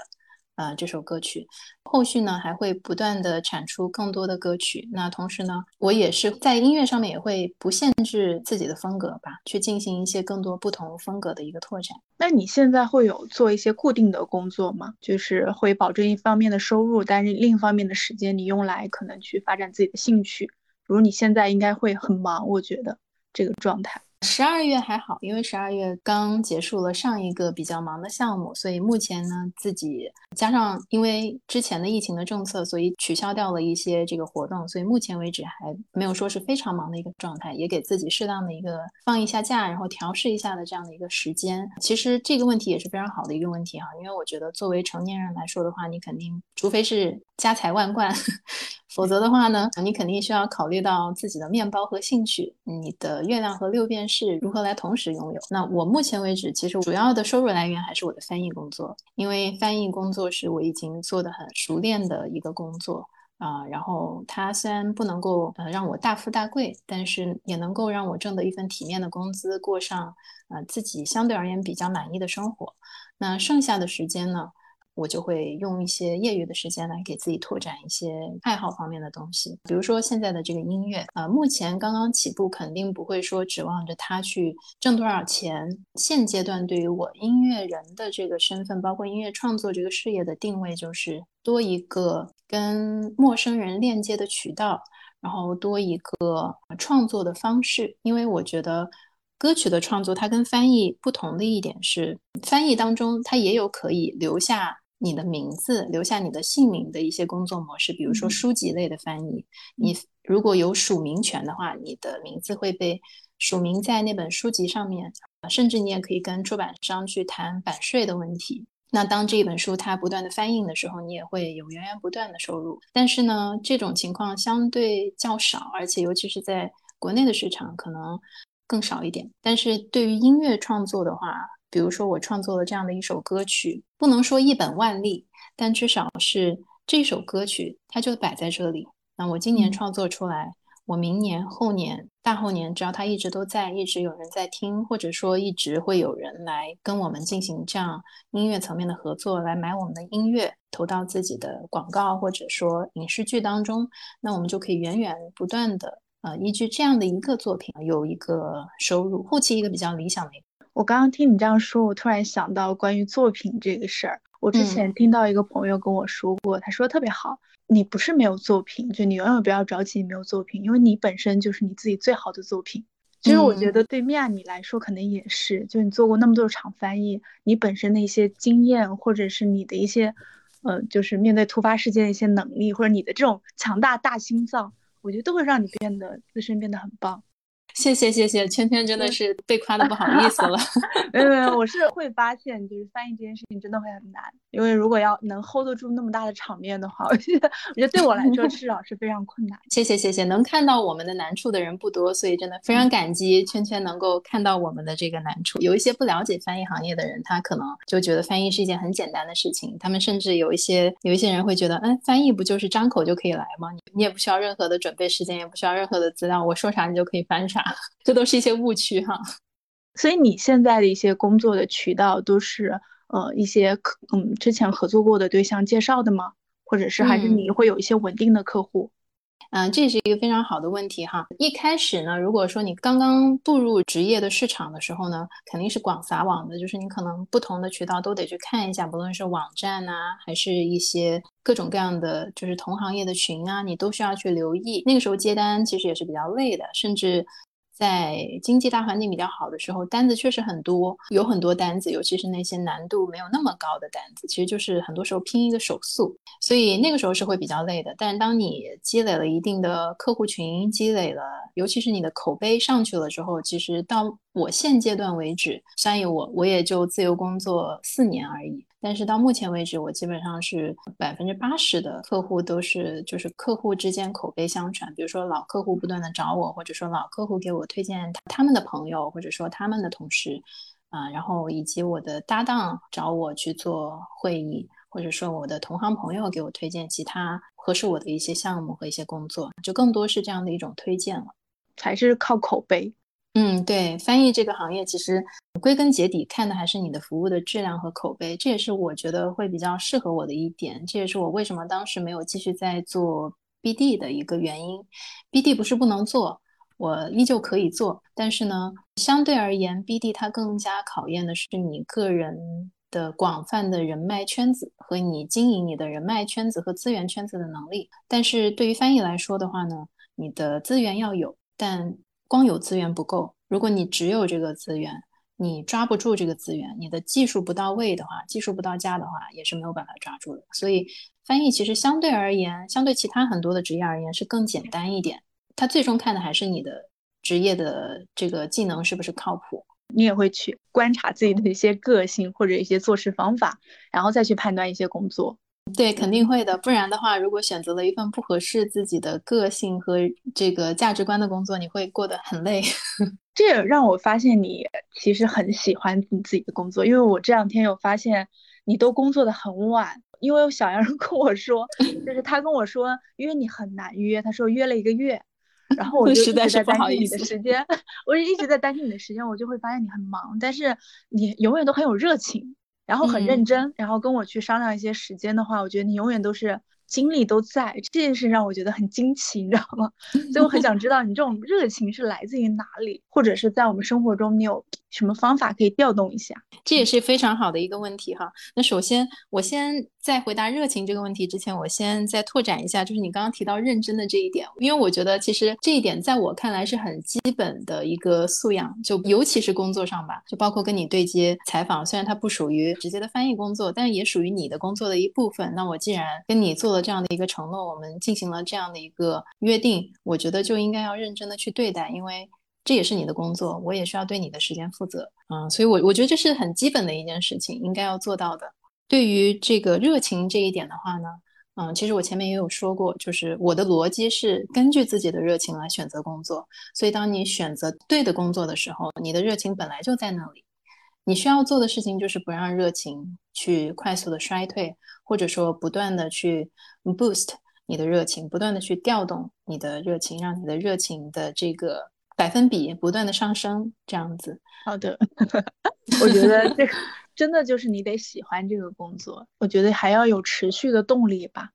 呃，这首歌曲，后续呢还会不断的产出更多的歌曲。那同时呢，我也是在音乐上面也会不限制自己的风格吧，去进行一些更多不同风格的一个拓展。那你现在会有做一些固定的工作吗？就是会保证一方面的收入，但是另一方面的时间你用来可能去发展自己的兴趣。比如你现在应该会很忙，我觉得这个状态。十二月还好，因为十二月刚结束了上一个比较忙的项目，所以目前呢自己加上因为之前的疫情的政策，所以取消掉了一些这个活动，所以目前为止还没有说是非常忙的一个状态，也给自己适当的一个放一下假，然后调试一下的这样的一个时间。其实这个问题也是非常好的一个问题哈，因为我觉得作为成年人来说的话，你肯定除非是家财万贯。否则的话呢，你肯定需要考虑到自己的面包和兴趣，你的月亮和六便士如何来同时拥有。那我目前为止，其实主要的收入来源还是我的翻译工作，因为翻译工作是我已经做的很熟练的一个工作啊。然后它虽然不能够呃让我大富大贵，但是也能够让我挣得一份体面的工资，过上呃自己相对而言比较满意的生活。那剩下的时间呢？我就会用一些业余的时间来给自己拓展一些爱好方面的东西，比如说现在的这个音乐，呃，目前刚刚起步，肯定不会说指望着它去挣多少钱。现阶段对于我音乐人的这个身份，包括音乐创作这个事业的定位，就是多一个跟陌生人链接的渠道，然后多一个创作的方式，因为我觉得。歌曲的创作，它跟翻译不同的一点是，翻译当中它也有可以留下你的名字、留下你的姓名的一些工作模式。比如说书籍类的翻译，你如果有署名权的话，你的名字会被署名在那本书籍上面。甚至你也可以跟出版商去谈版税的问题。那当这一本书它不断的翻印的时候，你也会有源源不断的收入。但是呢，这种情况相对较少，而且尤其是在国内的市场，可能。更少一点，但是对于音乐创作的话，比如说我创作了这样的一首歌曲，不能说一本万利，但至少是这首歌曲它就摆在这里。那我今年创作出来，我明年、后年、大后年，只要它一直都在，一直有人在听，或者说一直会有人来跟我们进行这样音乐层面的合作，来买我们的音乐，投到自己的广告或者说影视剧当中，那我们就可以源源不断的。呃，依据这样的一个作品有一个收入，后期一个比较理想的。我刚刚听你这样说，我突然想到关于作品这个事儿。我之前听到一个朋友跟我说过，他说特别好，你不是没有作品，就你永远不要着急没有作品，因为你本身就是你自己最好的作品。其实我觉得对面你来说可能也是，就你做过那么多场翻译，你本身的一些经验，或者是你的一些，呃，就是面对突发事件的一些能力，或者你的这种强大大心脏。我觉得都会让你变得自身变得很棒。谢谢谢谢，圈圈真的是被夸的不好意思了。没有没有，我是会发现，就是翻译这件事情真的会很难，因为如果要能 hold 得住那么大的场面的话，我觉得我觉得对我来说至少是非常困难。谢谢谢谢，能看到我们的难处的人不多，所以真的非常感激圈圈能够看到我们的这个难处。有一些不了解翻译行业的人，他可能就觉得翻译是一件很简单的事情，他们甚至有一些有一些人会觉得，嗯，翻译不就是张口就可以来吗？你你也不需要任何的准备时间，也不需要任何的资料，我说啥你就可以翻啥。这都是一些误区哈，所以你现在的一些工作的渠道都是呃一些可嗯之前合作过的对象介绍的吗？或者是还是你会有一些稳定的客户？嗯，这是一个非常好的问题哈。一开始呢，如果说你刚刚步入职业的市场的时候呢，肯定是广撒网的，就是你可能不同的渠道都得去看一下，不论是网站呐，还是一些各种各样的就是同行业的群啊，你都需要去留意。那个时候接单其实也是比较累的，甚至。在经济大环境比较好的时候，单子确实很多，有很多单子，尤其是那些难度没有那么高的单子，其实就是很多时候拼一个手速，所以那个时候是会比较累的。但是当你积累了一定的客户群，积累了，尤其是你的口碑上去了之后，其实到我现阶段为止，相当于我我也就自由工作四年而已。但是到目前为止，我基本上是百分之八十的客户都是就是客户之间口碑相传，比如说老客户不断的找我，或者说老客户给我推荐他们的朋友，或者说他们的同事，啊，然后以及我的搭档找我去做会议，或者说我的同行朋友给我推荐其他合适我的一些项目和一些工作，就更多是这样的一种推荐了，还是靠口碑。嗯，对，翻译这个行业其实归根结底看的还是你的服务的质量和口碑，这也是我觉得会比较适合我的一点，这也是我为什么当时没有继续在做 BD 的一个原因。BD 不是不能做，我依旧可以做，但是呢，相对而言，BD 它更加考验的是你个人的广泛的人脉圈子和你经营你的人脉圈子和资源圈子的能力。但是对于翻译来说的话呢，你的资源要有，但光有资源不够，如果你只有这个资源，你抓不住这个资源，你的技术不到位的话，技术不到家的话，也是没有办法抓住的。所以，翻译其实相对而言，相对其他很多的职业而言是更简单一点。它最终看的还是你的职业的这个技能是不是靠谱。你也会去观察自己的一些个性或者一些做事方法，然后再去判断一些工作。对，肯定会的。不然的话，如果选择了一份不合适自己的个性和这个价值观的工作，你会过得很累。这也让我发现你其实很喜欢你自己的工作，因为我这两天有发现你都工作的很晚。因为小杨 跟我说，就是他跟我说约你很难约，他说约了一个月，然后我 就一直在担心你的时间，我就一直在担心你的时间，我就会发现你很忙，但是你永远都很有热情。然后很认真，然后跟我去商量一些时间的话，我觉得你永远都是精力都在，这件事让我觉得很惊奇，你知道吗？所以我很想知道你这种热情是来自于哪里，或者是在我们生活中你有什么方法可以调动一下？这也是非常好的一个问题哈。那首先，我先在回答热情这个问题之前，我先再拓展一下，就是你刚刚提到认真的这一点，因为我觉得其实这一点在我看来是很基本的一个素养，就尤其是工作上吧，就包括跟你对接采访，虽然它不属于直接的翻译工作，但也属于你的工作的一部分。那我既然跟你做了这样的一个承诺，我们进行了这样的一个约定，我觉得就应该要认真的去对待，因为。这也是你的工作，我也需要对你的时间负责，嗯，所以，我我觉得这是很基本的一件事情，应该要做到的。对于这个热情这一点的话呢，嗯，其实我前面也有说过，就是我的逻辑是根据自己的热情来选择工作。所以，当你选择对的工作的时候，你的热情本来就在那里。你需要做的事情就是不让热情去快速的衰退，或者说不断的去 boost 你的热情，不断的去调动你的热情，让你的热情的这个。百分比不断的上升，这样子。好的，我觉得这个真的就是你得喜欢这个工作，我觉得还要有持续的动力吧。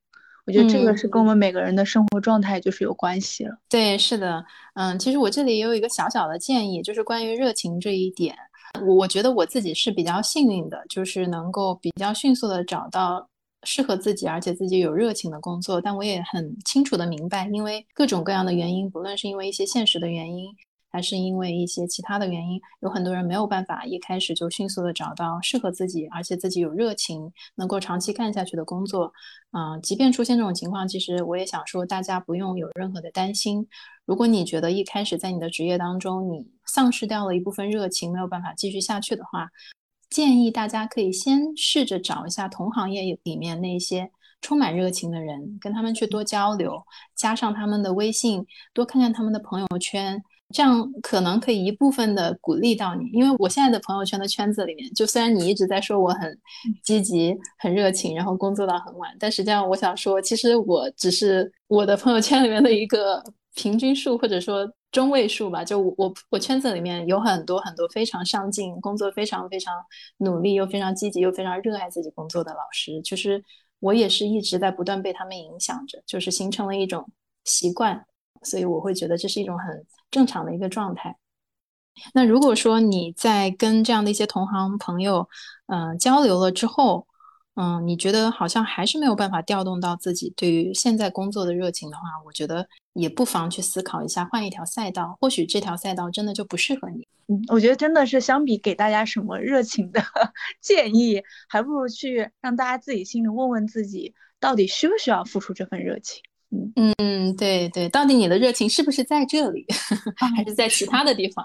我觉得这个是跟我们每个人的生活状态就是有关系了。对，是的，嗯，其实我这里也有一个小小的建议，就是关于热情这一点，我我觉得我自己是比较幸运的，就是能够比较迅速的找到。适合自己，而且自己有热情的工作，但我也很清楚的明白，因为各种各样的原因，不论是因为一些现实的原因，还是因为一些其他的原因，有很多人没有办法一开始就迅速的找到适合自己，而且自己有热情，能够长期干下去的工作。嗯，即便出现这种情况，其实我也想说，大家不用有任何的担心。如果你觉得一开始在你的职业当中，你丧失掉了一部分热情，没有办法继续下去的话，建议大家可以先试着找一下同行业里面那些充满热情的人，跟他们去多交流，加上他们的微信，多看看他们的朋友圈，这样可能可以一部分的鼓励到你。因为我现在的朋友圈的圈子里面，就虽然你一直在说我很积极、很热情，然后工作到很晚，但实际上我想说，其实我只是我的朋友圈里面的一个平均数，或者说。中位数吧，就我我圈子里面有很多很多非常上进、工作非常非常努力又非常积极又非常热爱自己工作的老师，其实我也是一直在不断被他们影响着，就是形成了一种习惯，所以我会觉得这是一种很正常的一个状态。那如果说你在跟这样的一些同行朋友，嗯，交流了之后，嗯，你觉得好像还是没有办法调动到自己对于现在工作的热情的话，我觉得。也不妨去思考一下，换一条赛道，或许这条赛道真的就不适合你。嗯，我觉得真的是相比给大家什么热情的 建议，还不如去让大家自己心里问问自己，到底需不需要付出这份热情。嗯嗯，对对，到底你的热情是不是在这里，还是在其他的地方？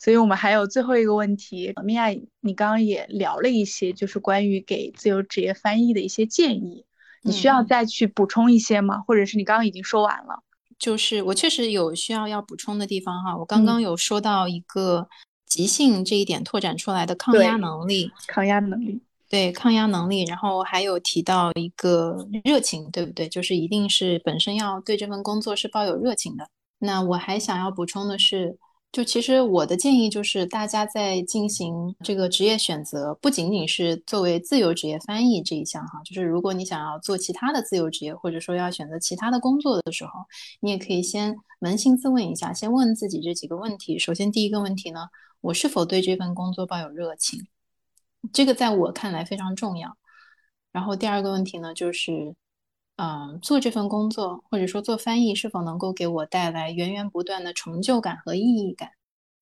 所以我们还有最后一个问题，米娅，你刚刚也聊了一些，就是关于给自由职业翻译的一些建议，你需要再去补充一些吗？或者是你刚刚已经说完了？就是我确实有需要要补充的地方哈，我刚刚有说到一个即兴这一点拓展出来的抗压能力，抗压能力，对抗压能力，然后还有提到一个热情，对不对？就是一定是本身要对这份工作是抱有热情的。那我还想要补充的是，就其实我的建议就是，大家在进行这个职业选择，不仅仅是作为自由职业翻译这一项哈，就是如果你想要做其他的自由职业，或者说要选择其他的工作的时候，你也可以先扪心自问一下，先问自己这几个问题。首先，第一个问题呢，我是否对这份工作抱有热情？这个在我看来非常重要。然后第二个问题呢，就是。嗯，做这份工作或者说做翻译是否能够给我带来源源不断的成就感和意义感？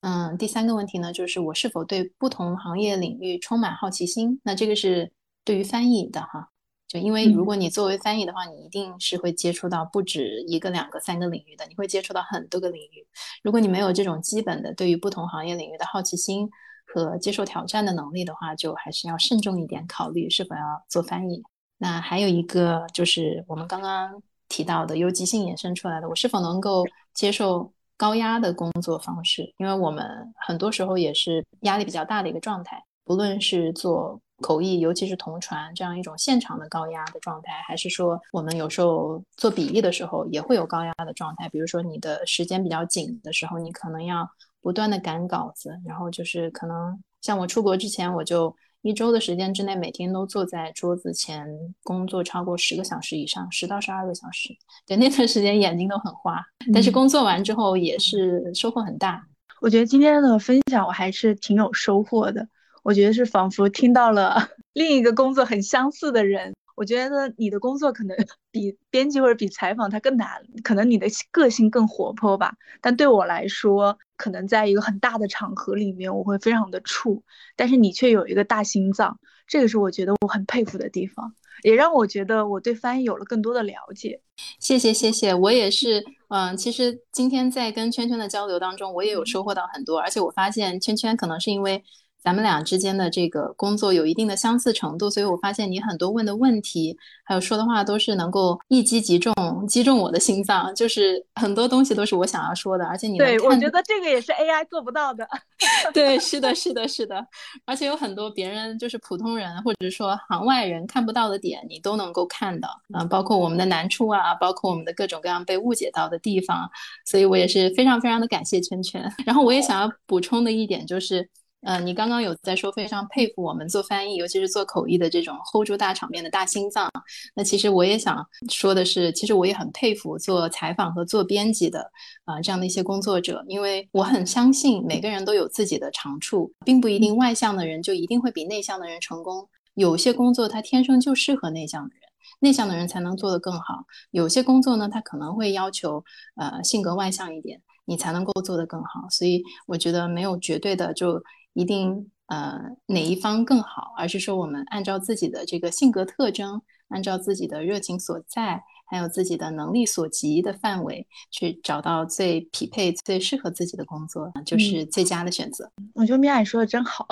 嗯，第三个问题呢，就是我是否对不同行业领域充满好奇心？那这个是对于翻译的哈，就因为如果你作为翻译的话，你一定是会接触到不止一个、两个、三个领域的，你会接触到很多个领域。如果你没有这种基本的对于不同行业领域的好奇心和接受挑战的能力的话，就还是要慎重一点考虑是否要做翻译。那还有一个就是我们刚刚提到的由即兴衍生出来的，我是否能够接受高压的工作方式？因为我们很多时候也是压力比较大的一个状态，不论是做口译，尤其是同传这样一种现场的高压的状态，还是说我们有时候做笔译的时候也会有高压的状态。比如说你的时间比较紧的时候，你可能要不断的赶稿子，然后就是可能像我出国之前我就。一周的时间之内，每天都坐在桌子前工作超过十个小时以上，十到十二个小时。对，那段时间眼睛都很花，但是工作完之后也是收获很大。我觉得今天的分享我还是挺有收获的。我觉得是仿佛听到了 另一个工作很相似的人。我觉得你的工作可能 比编辑或者比采访它更难，可能你的个性更活泼吧。但对我来说，可能在一个很大的场合里面，我会非常的怵。但是你却有一个大心脏，这个是我觉得我很佩服的地方，也让我觉得我对翻译有了更多的了解。谢谢谢谢，我也是。嗯，其实今天在跟圈圈的交流当中，我也有收获到很多，而且我发现圈圈可能是因为。咱们俩之间的这个工作有一定的相似程度，所以我发现你很多问的问题，还有说的话，都是能够一击即中，击中我的心脏。就是很多东西都是我想要说的，而且你对我觉得这个也是 AI 做不到的。对，是的，是的，是的。而且有很多别人就是普通人或者说行外人看不到的点，你都能够看到。嗯，包括我们的难处啊，包括我们的各种各样被误解到的地方。所以我也是非常非常的感谢圈圈。然后我也想要补充的一点就是。嗯，你刚刚有在说非常佩服我们做翻译，尤其是做口译的这种 hold 住大场面的大心脏。那其实我也想说的是，其实我也很佩服做采访和做编辑的啊这样的一些工作者，因为我很相信每个人都有自己的长处，并不一定外向的人就一定会比内向的人成功。有些工作他天生就适合内向的人，内向的人才能做得更好。有些工作呢，他可能会要求呃性格外向一点，你才能够做得更好。所以我觉得没有绝对的就。一定呃哪一方更好，而是说我们按照自己的这个性格特征，按照自己的热情所在。还有自己的能力所及的范围，去找到最匹配、最适合自己的工作，就是最佳的选择。我觉得米娅说的真好，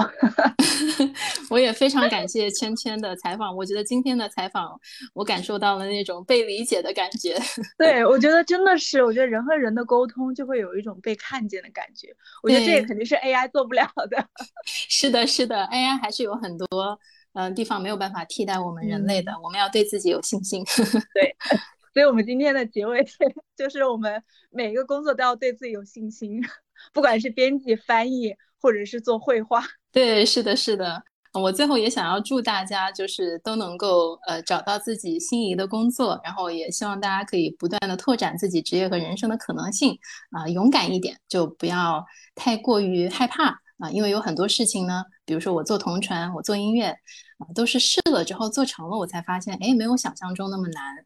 我也非常感谢圈圈的采访。我觉得今天的采访，我感受到了那种被理解的感觉。对，我觉得真的是，我觉得人和人的沟通就会有一种被看见的感觉。我觉得这也肯定是 AI 做不了的。是的，是的，AI 还是有很多。嗯，地方没有办法替代我们人类的，我们要对自己有信心。对，所以，我们今天的结尾 就是我们每一个工作都要对自己有信心，不管是编辑、翻译，或者是做绘画。对，是的，是的。我最后也想要祝大家就是都能够呃找到自己心仪的工作，然后也希望大家可以不断的拓展自己职业和人生的可能性啊，勇敢一点，就不要太过于害怕。啊，因为有很多事情呢，比如说我做同传，我做音乐，啊，都是试了之后做成了，我才发现，哎，没有想象中那么难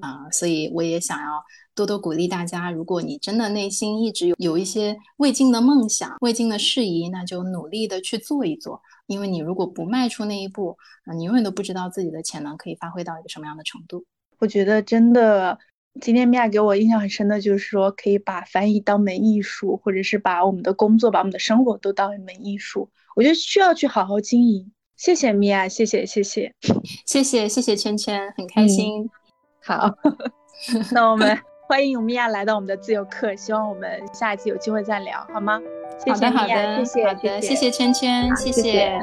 啊。所以我也想要多多鼓励大家，如果你真的内心一直有有一些未尽的梦想、未尽的事宜，那就努力的去做一做。因为你如果不迈出那一步，啊，你永远都不知道自己的潜能可以发挥到一个什么样的程度。我觉得真的。今天米娅给我印象很深的就是说，可以把翻译当门艺术，或者是把我们的工作、把我们的生活都当一门艺术。我觉得需要去好好经营。谢谢米娅，谢谢谢谢谢谢谢谢圈圈，很开心。好，那我们欢迎米娅来到我们的自由课，希望我们下一次有机会再聊，好吗？好的好的，谢谢好的谢谢圈圈，谢谢。